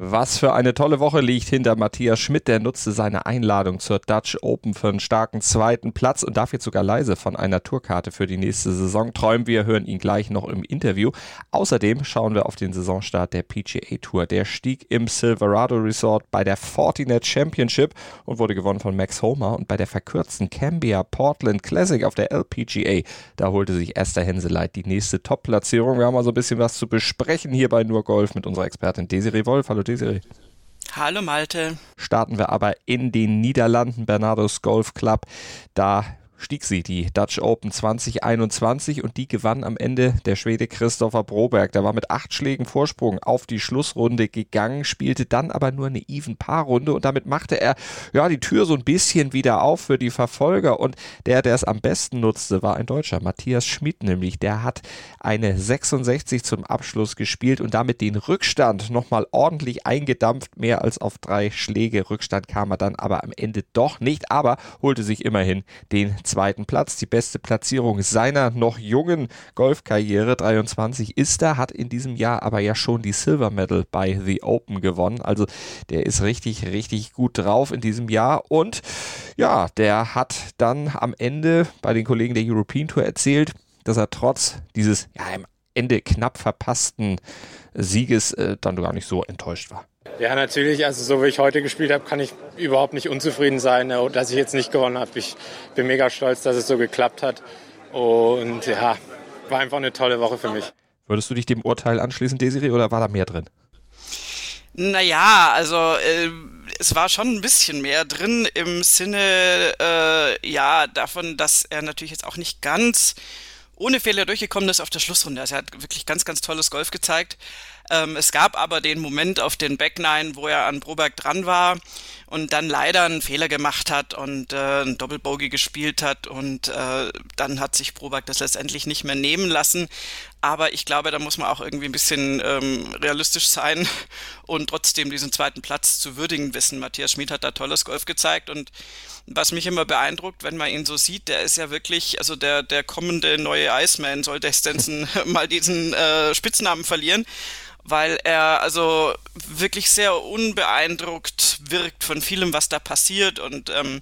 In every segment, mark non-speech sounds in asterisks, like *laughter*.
was für eine tolle Woche liegt hinter Matthias Schmidt. Der nutzte seine Einladung zur Dutch Open für einen starken zweiten Platz und darf jetzt sogar leise von einer Tourkarte für die nächste Saison träumen. Wir hören ihn gleich noch im Interview. Außerdem schauen wir auf den Saisonstart der PGA Tour. Der stieg im Silverado Resort bei der Fortinet Championship und wurde gewonnen von Max Homer. Und bei der verkürzten Cambia Portland Classic auf der LPGA, da holte sich Esther Henseleit die nächste Top-Platzierung. Wir haben also ein bisschen was zu besprechen hier bei Nur Golf mit unserer Expertin Desiree Wolf. Hallo Desiree. Hallo Malte. Starten wir aber in den Niederlanden, Bernardos Golf Club. Da stieg sie, die Dutch Open 2021 und die gewann am Ende der Schwede Christopher Broberg. Der war mit acht Schlägen Vorsprung auf die Schlussrunde gegangen, spielte dann aber nur eine Even-Paar-Runde und damit machte er ja die Tür so ein bisschen wieder auf für die Verfolger und der, der es am besten nutzte, war ein Deutscher, Matthias Schmidt nämlich. Der hat eine 66 zum Abschluss gespielt und damit den Rückstand nochmal ordentlich eingedampft. Mehr als auf drei Schläge Rückstand kam er dann aber am Ende doch nicht, aber holte sich immerhin den zweiten Platz. Die beste Platzierung seiner noch jungen Golfkarriere, 23 ist er, hat in diesem Jahr aber ja schon die Silver Medal bei The Open gewonnen. Also der ist richtig, richtig gut drauf in diesem Jahr. Und ja, der hat dann am Ende bei den Kollegen der European Tour erzählt, dass er trotz dieses ja, am Ende knapp verpassten Sieges äh, dann gar nicht so enttäuscht war. Ja, natürlich. Also so wie ich heute gespielt habe, kann ich überhaupt nicht unzufrieden sein, äh, dass ich jetzt nicht gewonnen habe. Ich bin mega stolz, dass es so geklappt hat. Und ja, war einfach eine tolle Woche für mich. Würdest du dich dem Urteil anschließen, Desiree, oder war da mehr drin? Naja, also äh, es war schon ein bisschen mehr drin im Sinne äh, ja davon, dass er natürlich jetzt auch nicht ganz ohne Fehler durchgekommen ist auf der Schlussrunde. Also er hat wirklich ganz, ganz tolles Golf gezeigt. Ähm, es gab aber den Moment auf den Back Nine, wo er an Broberg dran war und dann leider einen Fehler gemacht hat und äh, ein Doppelbogey gespielt hat und äh, dann hat sich Broberg das letztendlich nicht mehr nehmen lassen. Aber ich glaube, da muss man auch irgendwie ein bisschen ähm, realistisch sein *laughs* und trotzdem diesen zweiten Platz zu würdigen wissen. Matthias Schmid hat da tolles Golf gezeigt und was mich immer beeindruckt, wenn man ihn so sieht, der ist ja wirklich, also der, der kommende neue Iceman, sollte Stenson *laughs* mal diesen äh, Spitznamen verlieren weil er also wirklich sehr unbeeindruckt wirkt von vielem, was da passiert und ähm,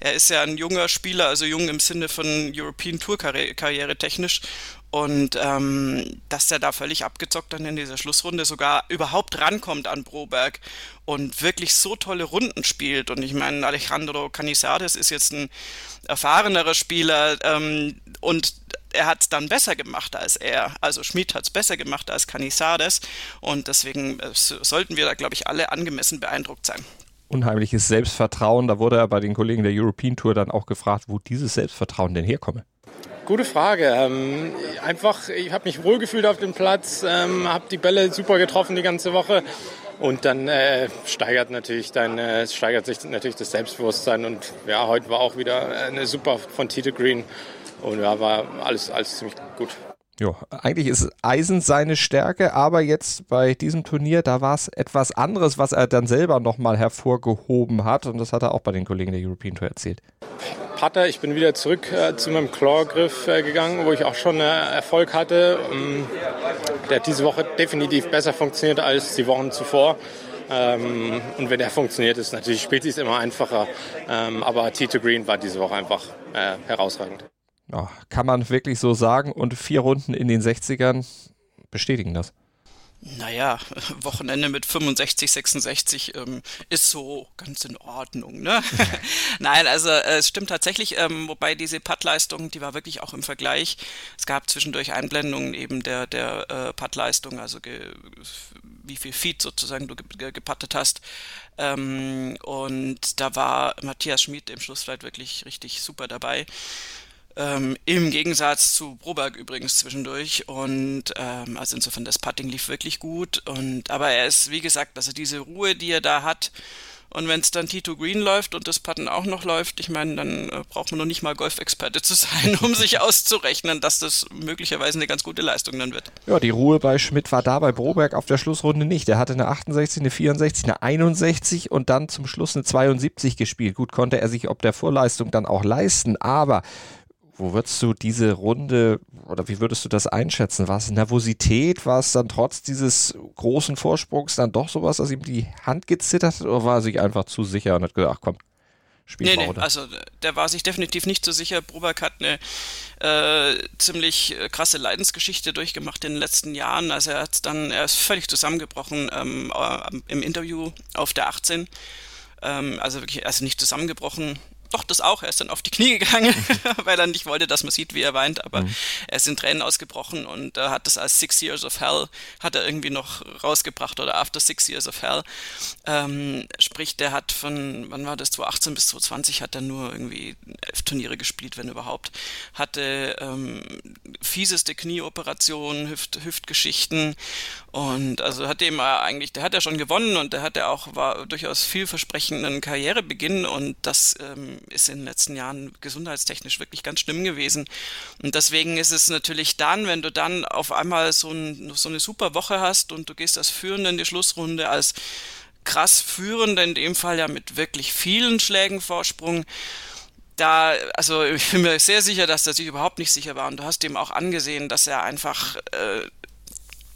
er ist ja ein junger Spieler, also jung im Sinne von European Tour Karriere technisch und ähm, dass der da völlig abgezockt dann in dieser Schlussrunde sogar überhaupt rankommt an Broberg und wirklich so tolle Runden spielt. Und ich meine, Alejandro Canizares ist jetzt ein erfahrenerer Spieler ähm, und er hat es dann besser gemacht als er. Also Schmid hat es besser gemacht als Canizares und deswegen äh, sollten wir da, glaube ich, alle angemessen beeindruckt sein. Unheimliches Selbstvertrauen. Da wurde er bei den Kollegen der European Tour dann auch gefragt, wo dieses Selbstvertrauen denn herkomme. Gute Frage. Ähm, einfach, ich habe mich wohlgefühlt auf dem Platz, ähm, habe die Bälle super getroffen die ganze Woche. Und dann äh, steigert natürlich dein, äh, steigert sich natürlich das Selbstbewusstsein. Und ja, heute war auch wieder eine super von Tite Green. Und ja, war alles, alles ziemlich gut. Ja, eigentlich ist Eisen seine Stärke, aber jetzt bei diesem Turnier, da war es etwas anderes, was er dann selber nochmal hervorgehoben hat. Und das hat er auch bei den Kollegen der European Tour erzählt. Putter, ich bin wieder zurück äh, zu meinem Claw-Griff äh, gegangen, wo ich auch schon äh, Erfolg hatte. Ähm, der hat diese Woche definitiv besser funktioniert als die Wochen zuvor. Ähm, und wenn der funktioniert, ist natürlich spielt es immer einfacher. Ähm, aber T2 Green war diese Woche einfach äh, herausragend. Ja, kann man wirklich so sagen. Und vier Runden in den 60ern bestätigen das. Naja, *laughs* Wochenende mit 65, 66 ähm, ist so ganz in Ordnung, ne? *laughs* *laughs* Nein, also äh, es stimmt tatsächlich, ähm, wobei diese Puttleistung, die war wirklich auch im Vergleich. Es gab zwischendurch Einblendungen eben der, der äh, Puttleistung, also wie viel Feed sozusagen du ge gepattet hast. Ähm, und da war Matthias Schmid im Schlussflight wirklich richtig super dabei. Ähm, Im Gegensatz zu Broberg übrigens zwischendurch. Und ähm, also insofern, das Putting lief wirklich gut. Und aber er ist, wie gesagt, also diese Ruhe, die er da hat. Und wenn es dann Tito Green läuft und das Putten auch noch läuft, ich meine, dann äh, braucht man noch nicht mal Golfexperte zu sein, *laughs* um sich auszurechnen, dass das möglicherweise eine ganz gute Leistung dann wird. Ja, die Ruhe bei Schmidt war da bei Broberg auf der Schlussrunde nicht. Er hatte eine 68, eine 64, eine 61 und dann zum Schluss eine 72 gespielt. Gut konnte er sich ob der Vorleistung dann auch leisten, aber Wo würdest du diese Runde oder wie würdest du das einschätzen? War es Nervosität? War es dann trotz dieses großen Vorsprungs dann doch sowas, dass ihm die Hand gezittert hat oder war er sich einfach zu sicher und hat gesagt, ach komm, Spiel nee, nee, also der war sich definitiv nicht so sicher. Bruback hat eine äh, ziemlich äh, krasse Leidensgeschichte durchgemacht in den letzten Jahren. Also er hat dann, er ist völlig zusammengebrochen ähm, äh, im Interview auf der 18. Ähm, also wirklich, also nicht zusammengebrochen, doch das auch. Er ist dann auf die Knie gegangen, *laughs* weil er nicht wollte, dass man sieht, wie er weint. Aber mhm. er ist in Tränen ausgebrochen und äh, hat das als Six Years of Hell hat er irgendwie noch rausgebracht oder After Six Years of Hell. Ähm, sprich, der hat von, wann war das, 2018 bis 2020 hat er nur irgendwie elf Turniere gespielt, wenn überhaupt. Hatte ähm, fieseste Knieoperationen, Hüft, Hüftgeschichten und also hat dem eigentlich, der hat ja schon gewonnen und der hat ja auch, war durchaus vielversprechenden Karrierebeginn und das ähm, ist in den letzten Jahren gesundheitstechnisch wirklich ganz schlimm gewesen. Und deswegen ist es natürlich dann, wenn du dann auf einmal so, ein, so eine super Woche hast und du gehst als Führende in die Schlussrunde, als krass Führende, in dem Fall ja mit wirklich vielen Schlägen Vorsprung, da, also ich bin mir sehr sicher, dass er sich überhaupt nicht sicher war. Und du hast ihm auch angesehen, dass er einfach, äh,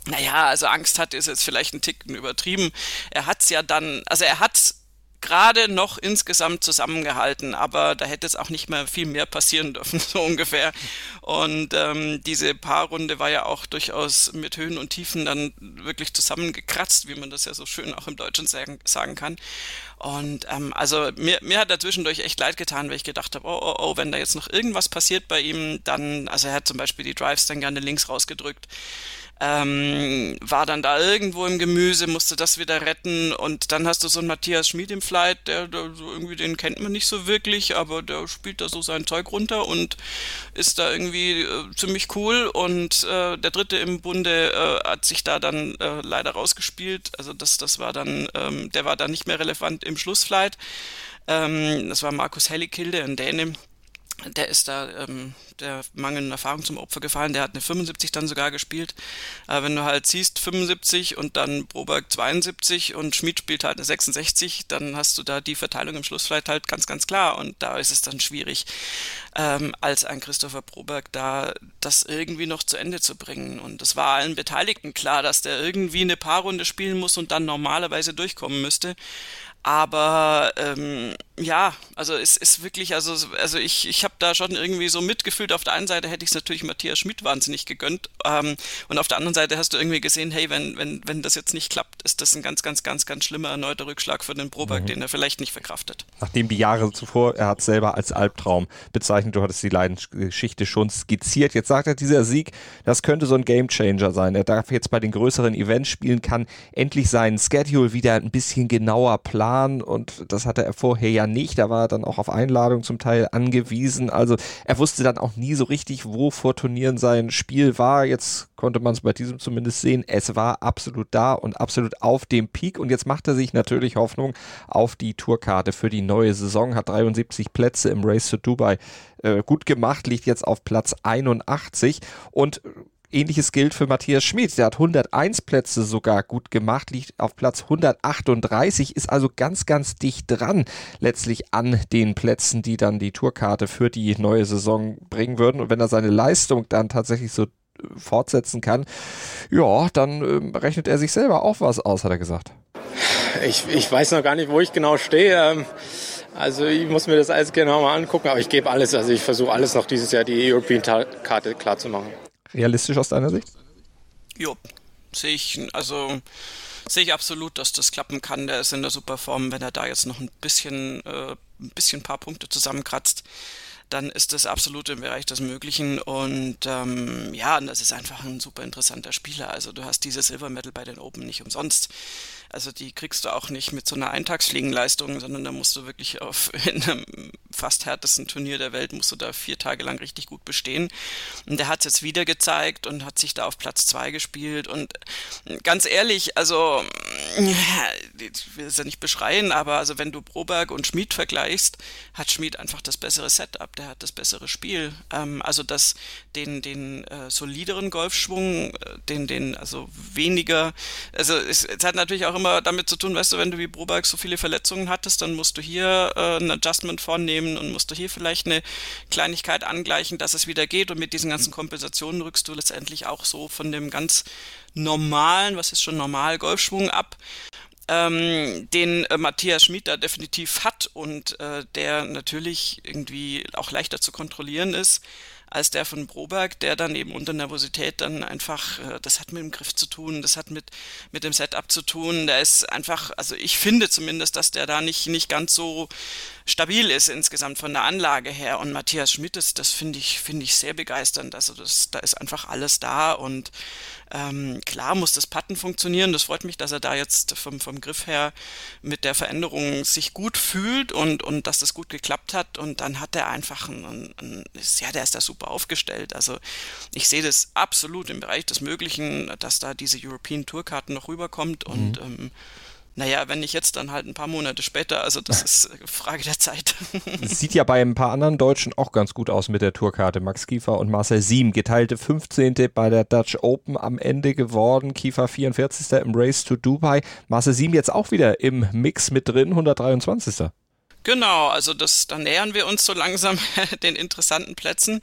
naja, also Angst hat, ist jetzt vielleicht ein Ticken übertrieben. Er hat es ja dann, also er hat gerade noch insgesamt zusammengehalten, aber da hätte es auch nicht mehr viel mehr passieren dürfen, *laughs* so ungefähr. Und ähm, diese Paarrunde war ja auch durchaus mit Höhen und Tiefen dann wirklich zusammengekratzt, wie man das ja so schön auch im Deutschen sagen, sagen kann. Und ähm, also mir, mir hat er zwischendurch echt leid getan, weil ich gedacht habe, oh, oh, oh, wenn da jetzt noch irgendwas passiert bei ihm, dann, also er hat zum Beispiel die Drives dann gerne links rausgedrückt ähm, war dann da irgendwo im Gemüse, musste das wieder retten. Und dann hast du so einen Matthias Schmid im Flight, der, der so irgendwie, den kennt man nicht so wirklich, aber der spielt da so sein Zeug runter und ist da irgendwie äh, ziemlich cool. Und äh, der dritte im Bunde äh, hat sich da dann äh, leider rausgespielt, also das, das war dann, ähm, der war dann nicht mehr relevant im Schlussflight. Ähm, das war Markus Hellikilde, ein Däne, der ist da ähm, der mangelnden Erfahrung zum Opfer gefallen. Der hat eine 75 dann sogar gespielt. Aber wenn du halt siehst 75 und dann Broberg 72 und Schmid spielt halt eine 66, dann hast du da die Verteilung im Schluss vielleicht halt ganz, ganz klar. Und da ist es dann schwierig, ähm, als ein Christopher Broberg da das irgendwie noch zu Ende zu bringen. Und es war allen Beteiligten klar, dass der irgendwie eine Paarrunde spielen muss und dann normalerweise durchkommen müsste. Aber ähm, ja, also es ist wirklich, also, also ich, ich habe da schon irgendwie so mitgefühlt. Auf der einen Seite hätte ich es natürlich Matthias Schmidt wahnsinnig gegönnt. Ähm, und auf der anderen Seite hast du irgendwie gesehen, hey, wenn, wenn, wenn das jetzt nicht klappt, ist das ein ganz, ganz, ganz, ganz schlimmer erneuter Rückschlag für den Proberg, mhm. den er vielleicht nicht verkraftet. Nachdem die Jahre zuvor, er hat selber als Albtraum bezeichnet, du hattest die Leidensgeschichte schon skizziert. Jetzt sagt er, dieser Sieg, das könnte so ein Gamechanger sein. Er darf jetzt bei den größeren Events spielen, kann endlich seinen Schedule wieder ein bisschen genauer planen und das hatte er vorher ja nicht. Da war er dann auch auf Einladung zum Teil angewiesen. Also er wusste dann auch nie so richtig, wo vor Turnieren sein Spiel war. Jetzt konnte man es bei diesem zumindest sehen. Es war absolut da und absolut auf dem Peak. Und jetzt macht er sich natürlich Hoffnung auf die Tourkarte für die neue Saison. Hat 73 Plätze im Race to Dubai äh, gut gemacht, liegt jetzt auf Platz 81 und Ähnliches gilt für Matthias Schmid. Der hat 101 Plätze sogar gut gemacht, liegt auf Platz 138, ist also ganz, ganz dicht dran letztlich an den Plätzen, die dann die Tourkarte für die neue Saison bringen würden. Und wenn er seine Leistung dann tatsächlich so äh, fortsetzen kann, ja, dann äh, rechnet er sich selber auch was aus, hat er gesagt. Ich, ich weiß noch gar nicht, wo ich genau stehe. Ähm, also ich muss mir das alles genau mal angucken, aber ich gebe alles. Also ich versuche alles noch dieses Jahr die European-Karte klar zu machen realistisch aus deiner Sicht? Jo, sehe ich, also sehe ich absolut, dass das klappen kann. Der ist in der super Form, wenn er da jetzt noch ein bisschen, äh, ein bisschen ein paar Punkte zusammenkratzt dann ist das absolut im Bereich des Möglichen. Und ähm, ja, das ist einfach ein super interessanter Spieler. Also du hast diese Silver Medal bei den Open nicht umsonst. Also die kriegst du auch nicht mit so einer Eintagsfliegenleistung, sondern da musst du wirklich auf *laughs* in einem fast härtesten Turnier der Welt musst du da vier Tage lang richtig gut bestehen. Und der hat es jetzt wieder gezeigt und hat sich da auf Platz zwei gespielt. Und ganz ehrlich, also ich will es ja nicht beschreien, aber also wenn du Broberg und Schmid vergleichst, hat Schmid einfach das bessere Setup der hat das bessere Spiel. Ähm, also das, den, den äh, solideren Golfschwung, äh, den, den, also weniger, also es, es, hat natürlich auch immer damit zu tun, weißt du, wenn du wie Broberg so viele Verletzungen hattest, dann musst du hier äh, ein Adjustment vornehmen und musst du hier vielleicht eine Kleinigkeit angleichen, dass es wieder geht und mit diesen ganzen Kompensationen rückst du letztendlich auch so von dem ganz normalen, was ist schon normal, Golfschwung ab ähm, den äh, Matthias Schmid da definitiv hat und äh, der natürlich irgendwie auch leichter zu kontrollieren ist als der von Broberg, der dann eben unter Nervosität dann einfach, äh, das hat mit dem Griff zu tun, das hat mit, mit dem Setup zu tun. Der ist einfach, also ich finde zumindest, dass der da nicht, nicht ganz so stabil ist insgesamt von der Anlage her. Und Matthias Schmidt, das, das finde ich, finde ich sehr begeisternd. Also das, da ist einfach alles da und ähm, klar muss das Patten funktionieren. Das freut mich, dass er da jetzt vom, vom Griff her mit der Veränderung sich gut fühlt und, und dass das gut geklappt hat. Und dann hat er einfach ein, ein, ja, der ist da super aufgestellt. Also ich sehe das absolut im Bereich des Möglichen, dass da diese European Tourkarten noch rüberkommt und mhm. ähm, naja, wenn nicht jetzt, dann halt ein paar Monate später. Also das *laughs* ist äh, Frage der Zeit. Sieht ja bei ein paar anderen Deutschen auch ganz gut aus mit der Tourkarte. Max Kiefer und Marcel Siem, geteilte 15. bei der Dutch Open am Ende geworden. Kiefer 44. im Race to Dubai. Marcel Siem jetzt auch wieder im Mix mit drin, 123. Genau, also das, da nähern wir uns so langsam *laughs* den interessanten Plätzen.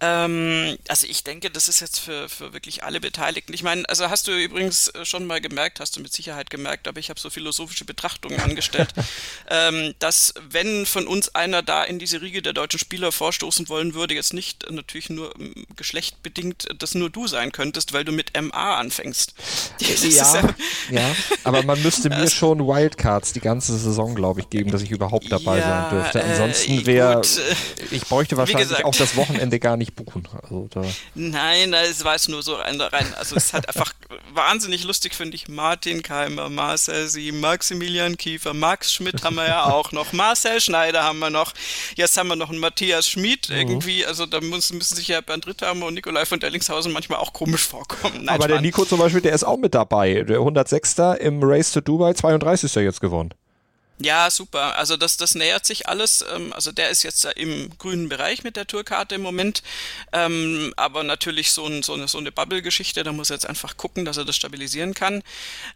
Ähm, also ich denke, das ist jetzt für, für wirklich alle Beteiligten. Ich meine, also hast du übrigens äh, schon mal gemerkt, hast du mit Sicherheit gemerkt, aber ich habe so philosophische Betrachtungen angestellt, *laughs* ähm, dass wenn von uns einer da in diese Riege der deutschen Spieler vorstoßen wollen würde, jetzt nicht natürlich nur ähm, geschlechtbedingt, dass nur du sein könntest, weil du mit MA anfängst. *laughs* Ja, ja, ja, aber man müsste mir schon Wildcards die ganze Saison, glaube ich, geben, dass ich überhaupt dabei ja, sein dürfte. Äh, Ansonsten wäre, äh, ich bräuchte wahrscheinlich gesagt, auch das Wochenende gar nicht buchen. Also da. Nein, es war jetzt nur so rein. Also es hat einfach *laughs* wahnsinnig lustig, finde ich. Martin Keimer, Marcel Sie, Maximilian Kiefer, Max Schmidt haben wir ja *laughs* auch noch, Marcel Schneider haben wir noch. Jetzt haben wir noch einen Matthias Schmid mhm. irgendwie. Also da müssen, müssen sich ja Bernd Ritthammer und Nikolai von Dellingshausen manchmal auch komisch vorkommen. Nein, Aber der Nico zum Beispiel, der ist auch mit dabei. Der 106. im Race to Dubai, 32. jetzt gewonnen. Ja, super. Also das, das nähert sich alles. Ähm, also der ist jetzt im grünen Bereich mit der Tourkarte im Moment. Ähm, aber natürlich so, ein, so eine, so eine Bubble-Geschichte. Da muss er jetzt einfach gucken, dass er das stabilisieren kann.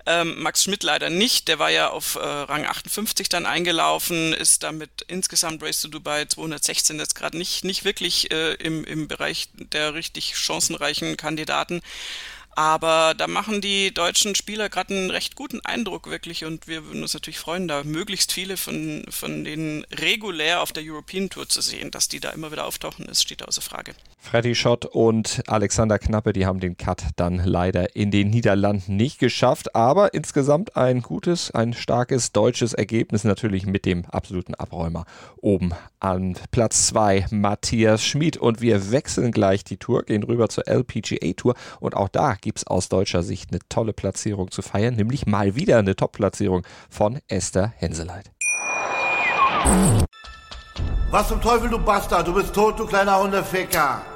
Ähm, Max Schmidt leider nicht. Der war ja auf äh, Rang 58 dann eingelaufen, ist damit insgesamt Race to Dubai 216 jetzt gerade nicht, nicht wirklich äh, im, im Bereich der richtig chancenreichen Kandidaten. Aber da machen die deutschen Spieler gerade einen recht guten Eindruck wirklich und wir würden uns natürlich freuen, da möglichst viele von, von denen regulär auf der European Tour zu sehen. Dass die da immer wieder auftauchen, ist, steht außer Frage. Freddy Schott und Alexander Knappe, die haben den Cut dann leider in den Niederlanden nicht geschafft, aber insgesamt ein gutes, ein starkes deutsches Ergebnis natürlich mit dem absoluten Abräumer oben an Platz 2 Matthias Schmid und wir wechseln gleich die Tour, gehen rüber zur LPGA Tour und auch da gibt es aus deutscher Sicht eine tolle Platzierung zu feiern, nämlich mal wieder eine Top-Platzierung von Esther Henseleit. Was zum Teufel, du Bastard? Du bist tot, du kleiner Hundeficker.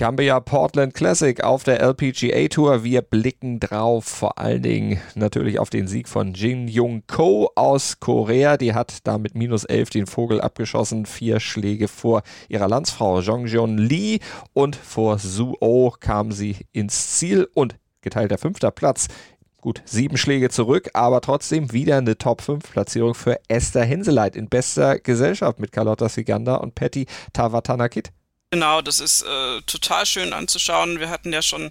Cambia Portland Classic auf der LPGA Tour. Wir blicken drauf, vor allen Dingen natürlich auf den Sieg von Jin Jung Ko aus Korea. Die hat da mit minus 11 den Vogel abgeschossen. Vier Schläge vor ihrer Landsfrau Jongjeon Lee und vor Su Oh kam sie ins Ziel und geteilter fünfter Platz. Gut, sieben Schläge zurück, aber trotzdem wieder eine Top-5-Platzierung für Esther Henseleit in bester Gesellschaft mit Carlotta Siganda und Patty Tavatanakit. Genau, das ist äh, total schön anzuschauen. Wir hatten ja schon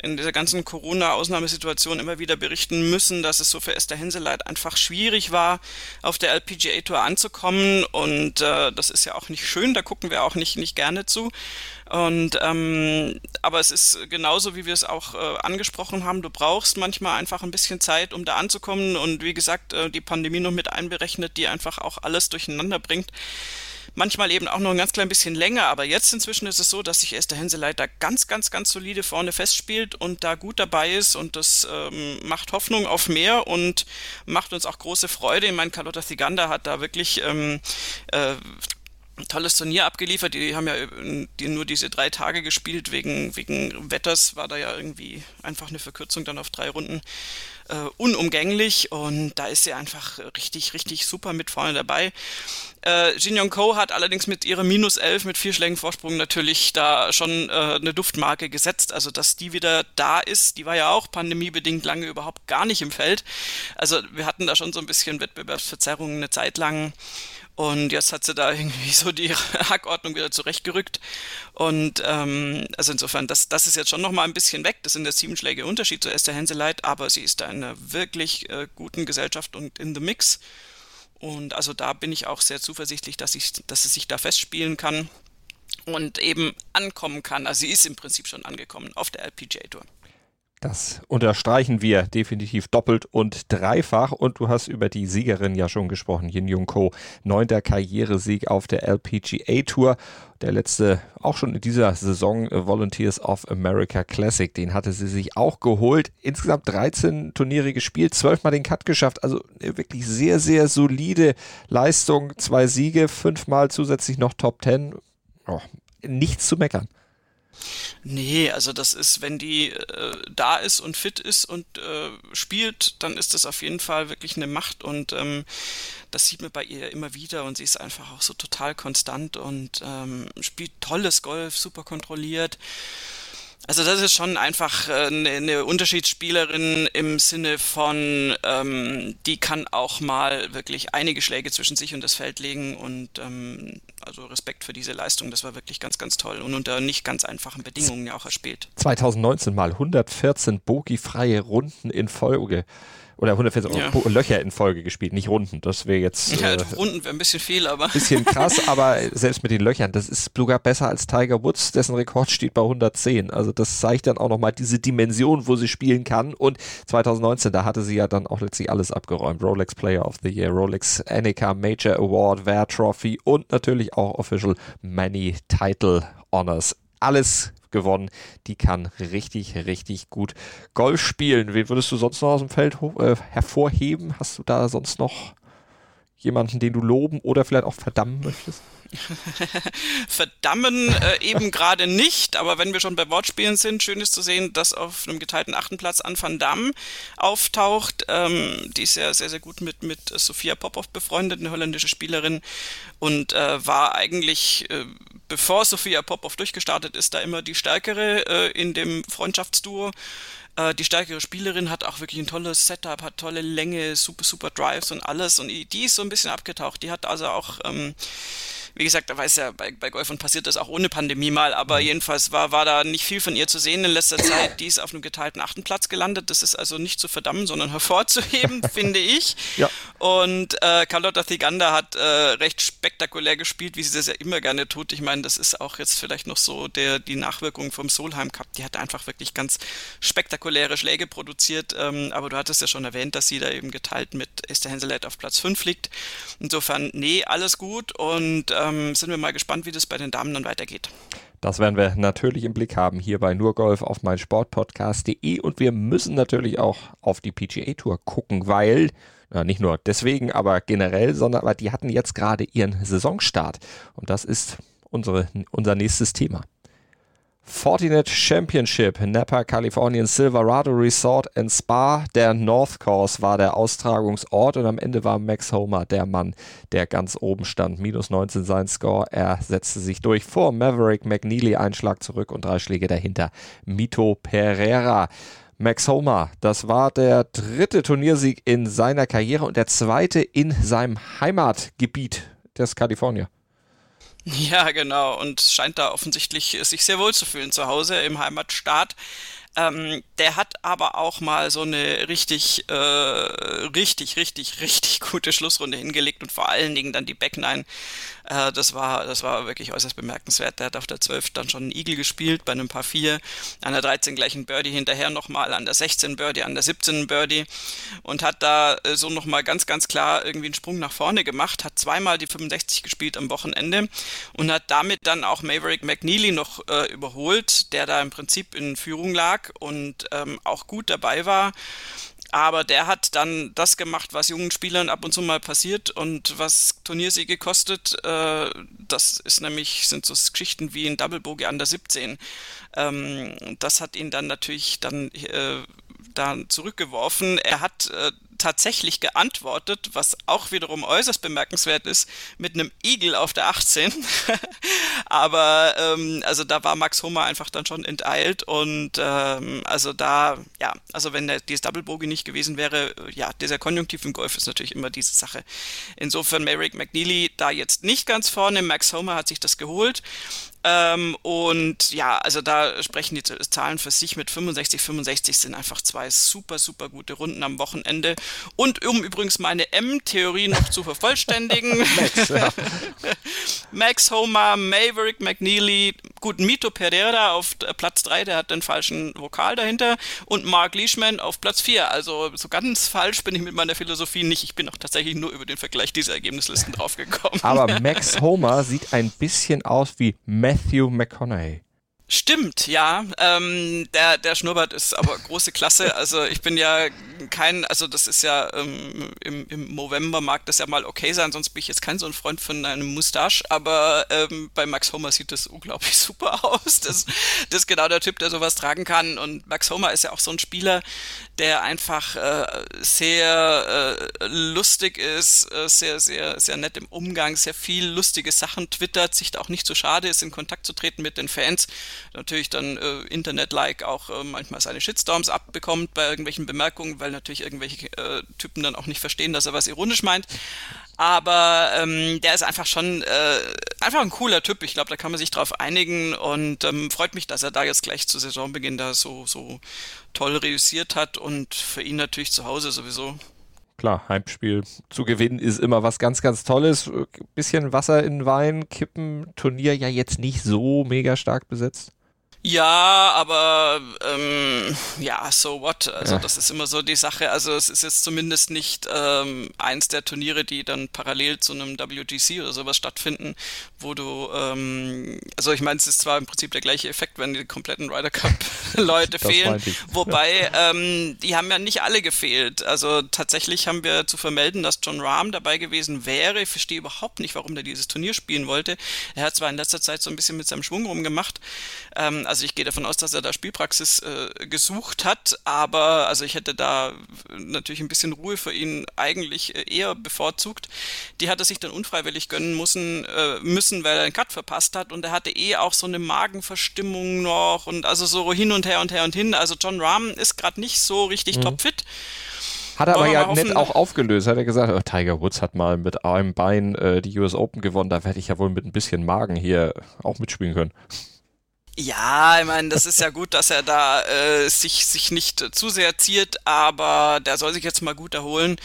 in dieser ganzen Corona-Ausnahmesituation immer wieder berichten müssen, dass es so für Esther Henseleit einfach schwierig war, auf der LPGA Tour anzukommen. Und äh, das ist ja auch nicht schön, da gucken wir auch nicht, nicht gerne zu. Und ähm, aber es ist genauso, wie wir es auch äh, angesprochen haben. Du brauchst manchmal einfach ein bisschen Zeit, um da anzukommen. Und wie gesagt, äh, die Pandemie noch mit einberechnet, die einfach auch alles durcheinander bringt manchmal eben auch noch ein ganz klein bisschen länger, aber jetzt inzwischen ist es so, dass sich Esther Henseleit da ganz, ganz, ganz solide vorne festspielt und da gut dabei ist und das ähm, macht Hoffnung auf mehr und macht uns auch große Freude. Ich meine, Carlotta Thiganda hat da wirklich ähm, äh, tolles Turnier abgeliefert. Die haben ja die nur diese drei Tage gespielt wegen, wegen Wetters, war da ja irgendwie einfach eine Verkürzung dann auf drei Runden äh, unumgänglich und da ist sie einfach richtig, richtig super mit vorne dabei. Äh, Jin Yong Ko hat allerdings mit ihrer minus 11 mit vier Schlägen Vorsprung natürlich da schon äh, eine Duftmarke gesetzt. Also, dass die wieder da ist, die war ja auch pandemiebedingt lange überhaupt gar nicht im Feld. Also, wir hatten da schon so ein bisschen Wettbewerbsverzerrungen eine Zeit lang. Und jetzt hat sie da irgendwie so die *laughs* Hackordnung wieder zurechtgerückt. Und ähm, also insofern, das, das ist jetzt schon nochmal ein bisschen weg. Das sind ja sieben Schläge Unterschied zu Esther Henseleit, aber sie ist da in einer wirklich äh, guten Gesellschaft und in the Mix. Und also da bin ich auch sehr zuversichtlich, dass, ich, dass sie sich da festspielen kann und eben ankommen kann. Also sie ist im Prinzip schon angekommen auf der LPGA Tour. Das unterstreichen wir definitiv doppelt und dreifach. Und du hast über die Siegerin ja schon gesprochen, Yin Jung Ko. Neunter Karrieresieg auf der LPGA Tour. Der letzte, auch schon in dieser Saison, Volunteers of America Classic. Den hatte sie sich auch geholt. Insgesamt 13 Turniere gespielt, zwölfmal den Cut geschafft. Also wirklich sehr, sehr solide Leistung. Zwei Siege, fünfmal zusätzlich noch Top Ten. Oh, nichts zu meckern. Nee, also das ist, wenn die äh, da ist und fit ist und äh, spielt, dann ist das auf jeden Fall wirklich eine Macht und ähm, das sieht man bei ihr immer wieder und sie ist einfach auch so total konstant und ähm, spielt tolles Golf, super kontrolliert. Also das ist schon einfach eine, äh, eine Unterschiedsspielerin im Sinne von, ähm, die kann auch mal wirklich einige Schläge zwischen sich und das Feld legen und ähm, also Respekt für diese Leistung, das war wirklich ganz, ganz toll und unter nicht ganz einfachen Bedingungen ja auch erspielt. 2019 mal 114 bogiefreie Runden in Folge oder 140 ja. Löcher in Folge gespielt, nicht Runden. Das wäre jetzt. Ja, äh, Runden wäre ein bisschen viel, aber. *laughs* Bisschen krass, *laughs* aber selbst mit den Löchern, das ist sogar besser als Tiger Woods, dessen Rekord steht bei 110. Also das zeigt dann auch nochmal diese Dimension, wo sie spielen kann. Und 2019, da hatte sie ja dann auch letztlich alles abgeräumt. Rolex Player of the Year, Rolex Annika Major Award, Ware Trophy und natürlich auch Official Many Title Honors. Alles gewonnen. Die kann richtig, richtig gut Golf spielen. Wen würdest du sonst noch aus dem Feld äh, hervorheben? Hast du da sonst noch jemanden, den du loben oder vielleicht auch verdammen möchtest? *laughs* Verdammen äh, eben *laughs* gerade nicht, aber wenn wir schon bei Wortspielen sind, schön ist zu sehen, dass auf einem geteilten achten Platz an Van Damme auftaucht. Ähm, die ist ja sehr, sehr gut mit, mit Sophia Popov befreundet, eine holländische Spielerin und äh, war eigentlich, äh, bevor Sophia Popov durchgestartet ist, da immer die stärkere äh, in dem Freundschaftsduo äh, die stärkere Spielerin hat auch wirklich ein tolles Setup, hat tolle Länge, super, super Drives und alles. Und die ist so ein bisschen abgetaucht. Die hat also auch ähm, wie gesagt, da weiß ja, bei, bei Golfern passiert das auch ohne Pandemie mal, aber mhm. jedenfalls war, war da nicht viel von ihr zu sehen in letzter Zeit. Die ist auf einem geteilten achten Platz gelandet. Das ist also nicht zu verdammen, sondern hervorzuheben, *laughs* finde ich. Ja. Und äh, Carlotta Thiganda hat äh, recht spektakulär gespielt, wie sie das ja immer gerne tut. Ich meine, das ist auch jetzt vielleicht noch so der, die Nachwirkung vom Solheim Cup. Die hat einfach wirklich ganz spektakuläre Schläge produziert. Ähm, aber du hattest ja schon erwähnt, dass sie da eben geteilt mit Esther Henseleit auf Platz 5 liegt. Insofern, nee, alles gut und ähm, sind wir mal gespannt, wie das bei den Damen dann weitergeht. Das werden wir natürlich im Blick haben hier bei Nurgolf auf meinsportpodcast.de und wir müssen natürlich auch auf die PGA Tour gucken, weil ja, nicht nur deswegen, aber generell, sondern aber die hatten jetzt gerade ihren Saisonstart und das ist unsere, unser nächstes Thema. Fortinet Championship, Napa, Kalifornien, Silverado Resort and Spa. Der North Course war der Austragungsort und am Ende war Max Homer der Mann, der ganz oben stand. Minus 19 sein Score. Er setzte sich durch vor Maverick McNeely, ein Schlag zurück und drei Schläge dahinter. Mito Pereira. Max Homer, das war der dritte Turniersieg in seiner Karriere und der zweite in seinem Heimatgebiet, des Kalifornien. Ja, genau. Und scheint da offensichtlich sich sehr wohl zu fühlen zu Hause im Heimatstaat. Ähm, der hat aber auch mal so eine richtig, äh, richtig, richtig, richtig gute Schlussrunde hingelegt und vor allen Dingen dann die Back Nine. Äh, das war, das war wirklich äußerst bemerkenswert. Der hat auf der 12 dann schon einen Eagle gespielt, bei einem Paar 4, an der 13 gleichen Birdie hinterher nochmal, an der 16 Birdie, an der 17 Birdie und hat da äh, so nochmal ganz, ganz klar irgendwie einen Sprung nach vorne gemacht, hat zweimal die 65 gespielt am Wochenende und hat damit dann auch Maverick McNeely noch äh, überholt, der da im Prinzip in Führung lag und ähm, auch gut dabei war. Aber der hat dann das gemacht, was jungen Spielern ab und zu mal passiert und was Turniersiege kostet. Äh, das ist nämlich, sind so Geschichten wie ein Double Bogey an der 17. Ähm, das hat ihn dann natürlich dann äh, dann zurückgeworfen. Er hat äh, tatsächlich geantwortet, was auch wiederum äußerst bemerkenswert ist, mit einem Igel auf der 18. *laughs* Aber ähm, also da war Max Hummer einfach dann schon enteilt und ähm, also da, ja, also wenn der, dieses Double Bogey nicht gewesen wäre, ja, dieser Konjunktiv im Golf ist natürlich immer diese Sache. Insofern Merrick McNeely da jetzt nicht ganz vorne, Max Homer hat sich das geholt. Ähm, und ja, also da sprechen die Zahlen für sich mit 65, 65 sind einfach zwei super, super gute Runden am Wochenende. Und um übrigens meine M-Theorie noch zu vervollständigen, *laughs* Max, ja. *laughs* Max Homer, Maverick McNeely, gut, Mito Pereira auf Platz 3, der hat den falschen Vokal dahinter und Mark Leishman auf Platz 4. Also so ganz falsch bin ich mit meiner Philosophie nicht. Ich bin auch tatsächlich nur über den Vergleich dieser Ergebnislisten draufgekommen. Aber *laughs* Max Homer sieht ein bisschen aus wie Matthew McConaughey. Stimmt, ja. Ähm, der, der Schnurrbart ist aber große Klasse. Also ich bin ja kein, also das ist ja ähm, im, im November mag das ja mal okay sein, sonst bin ich jetzt kein so ein Freund von einem Mustache, aber ähm, bei Max Homer sieht das unglaublich *laughs* super aus. Das, das ist genau der Typ, der sowas tragen kann. Und Max Homer ist ja auch so ein Spieler, der einfach äh, sehr äh, lustig ist, äh, sehr, sehr, sehr nett im Umgang, sehr viel lustige Sachen twittert, sich da auch nicht so schade ist, in Kontakt zu treten mit den Fans natürlich dann äh, Internet-like auch äh, manchmal seine Shitstorms abbekommt bei irgendwelchen Bemerkungen, weil natürlich irgendwelche äh, Typen dann auch nicht verstehen, dass er was ironisch meint. Aber ähm, der ist einfach schon äh, einfach ein cooler Typ. Ich glaube, da kann man sich drauf einigen und ähm, freut mich, dass er da jetzt gleich zu Saisonbeginn da so, so toll reüssiert hat und für ihn natürlich zu Hause sowieso klar, Heimspiel zu gewinnen ist immer was ganz, ganz Tolles. Bisschen Wasser in Wein kippen, Turnier ja jetzt nicht so mega stark besetzt. Ja, aber ähm, ja, so what? Also ja. das ist immer so die Sache. Also es ist jetzt zumindest nicht ähm, eins der Turniere, die dann parallel zu einem WGC oder sowas stattfinden, wo du, ähm, also ich meine, es ist zwar im Prinzip der gleiche Effekt, wenn die kompletten Ryder Cup *laughs* Leute fehlen, wobei ähm, die haben ja nicht alle gefehlt. Also tatsächlich haben wir zu vermelden, dass John Rahm dabei gewesen wäre. Ich verstehe überhaupt nicht, warum der dieses Turnier spielen wollte. Er hat zwar in letzter Zeit so ein bisschen mit seinem Schwung rumgemacht. Ähm, also ich gehe davon aus, dass er da Spielpraxis äh, gesucht hat, aber also ich hätte da natürlich ein bisschen Ruhe für ihn eigentlich äh, eher bevorzugt. Die hat er sich dann unfreiwillig gönnen müssen, äh, müssen, weil er einen Cut verpasst hat und er hatte eh auch so eine Magenverstimmung noch und also so hin und her und her und hin. Also John Rahm ist gerade nicht so richtig mhm. topfit. Hat er aber ja hoffen, nett auch aufgelöst. Hat er gesagt, oh, Tiger Woods hat mal mit einem Bein äh, die US Open gewonnen. Da werde ich ja wohl mit ein bisschen Magen hier auch mitspielen können. Ja, ich meine, das ist ja gut, dass er da äh, sich, sich nicht zu sehr ziert, aber der soll sich jetzt mal gut erholen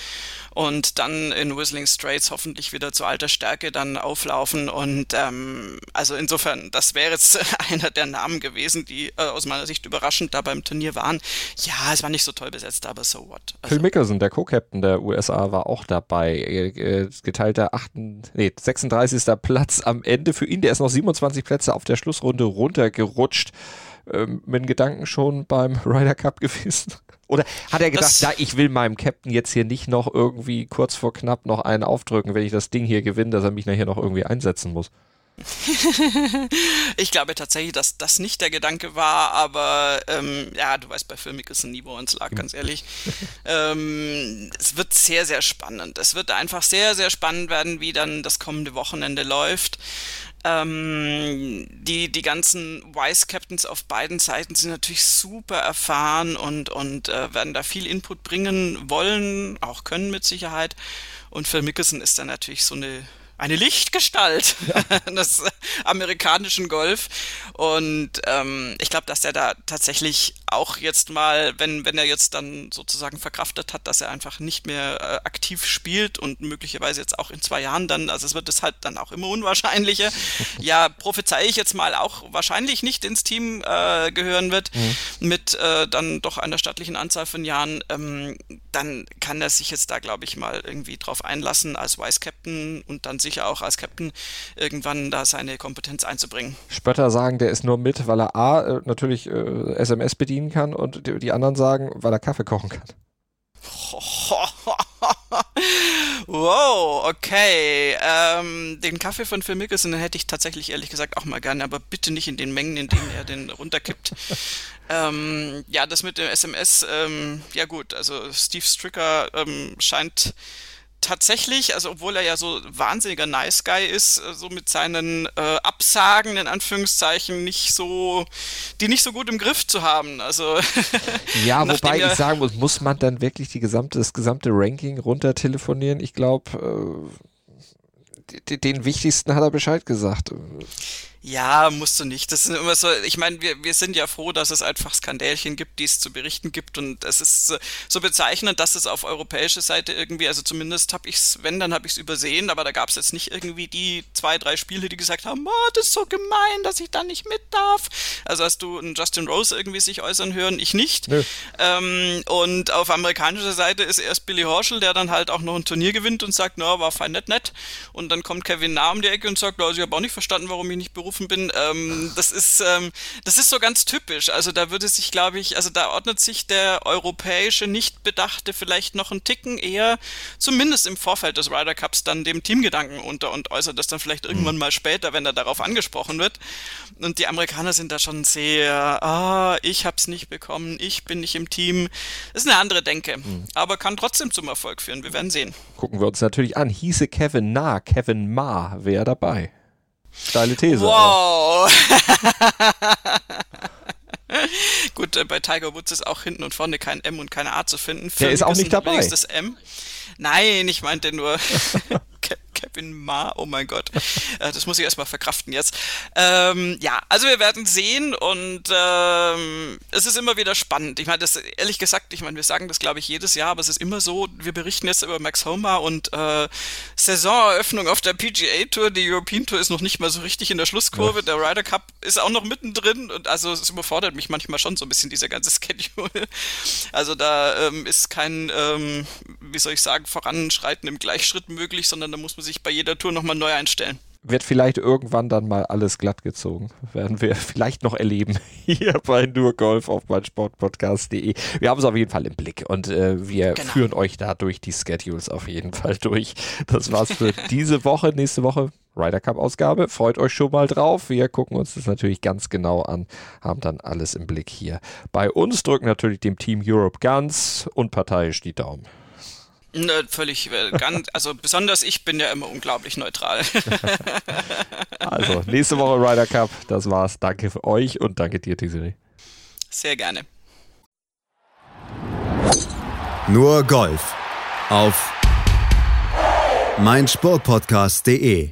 und dann in Whistling Straits hoffentlich wieder zu alter Stärke dann auflaufen. Und ähm, also insofern, das wäre jetzt *laughs* einer der Namen gewesen, die äh, aus meiner Sicht überraschend da beim Turnier waren. Ja, es war nicht so toll besetzt, aber so what. Also, Phil Mickelson, der Co-Captain der USA, war auch dabei. Äh, geteilter 8, nee, 36. Platz am Ende für ihn. Der ist noch 27 Plätze auf der Schlussrunde runtergerutscht. Ähm, mit Gedanken schon beim *laughs* Ryder Cup gewesen. Oder hat er gedacht, ja, ich will meinem Captain jetzt hier nicht noch irgendwie kurz vor knapp noch einen aufdrücken, wenn ich das Ding hier gewinne, dass er mich nachher noch irgendwie einsetzen muss? *laughs* ich glaube tatsächlich, dass das nicht der Gedanke war, aber ähm, ja, du weißt bei Phil Mickelson nie, wo uns lag, ganz *laughs* ehrlich. ähm, es wird sehr, sehr spannend. Es wird einfach sehr, sehr spannend werden, wie dann das kommende Wochenende läuft. Ähm, die, die ganzen Vice Captains auf beiden Seiten sind natürlich super erfahren und, und äh, werden da viel Input bringen wollen, auch können mit Sicherheit. Und Phil Mickelson ist dann natürlich so eine eine Lichtgestalt ja. *laughs* des amerikanischen Golf. Und ähm, ich glaube, dass er da tatsächlich auch jetzt mal, wenn, wenn er jetzt dann sozusagen verkraftet hat, dass er einfach nicht mehr äh, aktiv spielt und möglicherweise jetzt auch in zwei Jahren dann, also es wird es halt dann auch immer unwahrscheinlicher, *laughs* ja, prophezei ich jetzt mal auch wahrscheinlich nicht ins Team äh, gehören wird, mhm. mit äh, dann doch einer stattlichen Anzahl von Jahren, ähm, dann kann er sich jetzt da, glaube ich, mal irgendwie drauf einlassen als Vice Captain und dann sicher auch als Captain irgendwann da seine Kompetenz einzubringen. Spötter sagen, der ist nur mit, weil er A, äh, natürlich äh, SMS bedienen kann und die, die anderen sagen, weil er Kaffee kochen kann. *laughs* wow, okay. Ähm, den Kaffee von Phil Mickelson hätte ich tatsächlich ehrlich gesagt auch mal gerne, aber bitte nicht in den Mengen, in denen er den runterkippt. *laughs* ähm, ja, das mit dem SMS, ähm, ja gut, also Steve Stricker ähm, scheint tatsächlich, also obwohl er ja so wahnsinniger Nice Guy ist, äh, so mit seinen äh, Absagen in Anführungszeichen nicht so, die nicht so gut im Griff zu haben. Also *laughs* ja, wobei ich sagen muss, muss man dann wirklich die gesamte, das gesamte Ranking runter telefonieren? Ich glaube, äh, den wichtigsten hat er Bescheid gesagt. Ja, musst du nicht. Das ist immer so, ich meine, wir, wir sind ja froh, dass es einfach Skandälchen gibt, die es zu berichten gibt und es ist so, so bezeichnend, dass es auf europäischer Seite irgendwie, also zumindest habe ich es, wenn, dann habe ich es übersehen, aber da gab es jetzt nicht irgendwie die zwei, drei Spiele, die gesagt haben, oh, das ist so gemein, dass ich da nicht mit darf. Also hast du einen Justin Rose irgendwie sich äußern hören, ich nicht. Ähm, und auf amerikanischer Seite ist erst Billy Horschel, der dann halt auch noch ein Turnier gewinnt und sagt, na, war fein nett, nett. Und dann kommt Kevin Nah um die Ecke und sagt, also ich habe auch nicht verstanden, warum ich nicht berufen aufgerufen bin, ähm, das ist ähm, das ist so ganz typisch. Also da würde sich, glaube ich, also da ordnet sich der europäische Nichtbedachte vielleicht noch einen Ticken eher, zumindest im Vorfeld des Ryder Cups, dann dem Teamgedanken unter und äußert das dann vielleicht irgendwann mhm. mal später, wenn er darauf angesprochen wird. Und die Amerikaner sind da schon sehr, ah, ich hab's nicht bekommen, ich bin nicht im Team. Das ist eine andere Denke, mhm. aber kann trotzdem zum Erfolg führen. Wir werden sehen. Gucken wir uns natürlich an. Hieße Kevin nah, Kevin Ma wäre dabei. Steile These. Wow. *laughs* Gut, äh, bei Tiger Woods ist auch hinten und vorne kein M und keine A zu finden. Der ist auch nicht dabei. Das M. Nein, ich meinte nur *laughs* Kevin Ma, oh mein Gott. *laughs* Äh, das muss ich erstmal verkraften jetzt. Ähm, ja, also wir werden sehen und ähm, es ist immer wieder spannend. Ich meine, das ehrlich gesagt, ich meine, wir sagen das glaube ich jedes Jahr, aber es ist immer so, wir berichten jetzt über Max Homer und äh, Saisoneröffnung auf der PGA Tour. Die European Tour ist noch nicht mal so richtig in der Schlusskurve. Der Ryder Cup ist auch noch mittendrin und also es überfordert mich manchmal schon so ein bisschen dieser ganze *laughs* Schedule. Also da ähm, ist kein, ähm, wie soll ich sagen, Voranschreiten im Gleichschritt möglich, sondern da muss man sich bei jeder Tour nochmal neu einstellen. Wird vielleicht irgendwann dann mal alles glatt gezogen. Werden wir *laughs* vielleicht noch erleben *laughs* hier bei nur Golf auf meinsportpodcast.de. Wir haben es auf jeden Fall im Blick und äh, wir genau. führen euch da durch die Schedules auf jeden Fall durch. Das war's für *laughs* diese Woche. Nächste Woche Ryder Cup Ausgabe. Freut euch schon mal drauf. Wir gucken uns das natürlich ganz genau an, haben dann alles im Blick hier. Bei uns drücken natürlich dem Team Europe ganz unparteiisch die Daumen. Ne, völlig, äh, ganz, also besonders ich bin ja immer unglaublich neutral. *laughs* also, nächste Woche Ryder Cup, das war's. Danke für euch und danke dir, Tisiri. Sehr gerne. Nur Golf auf meinsportpodcast.de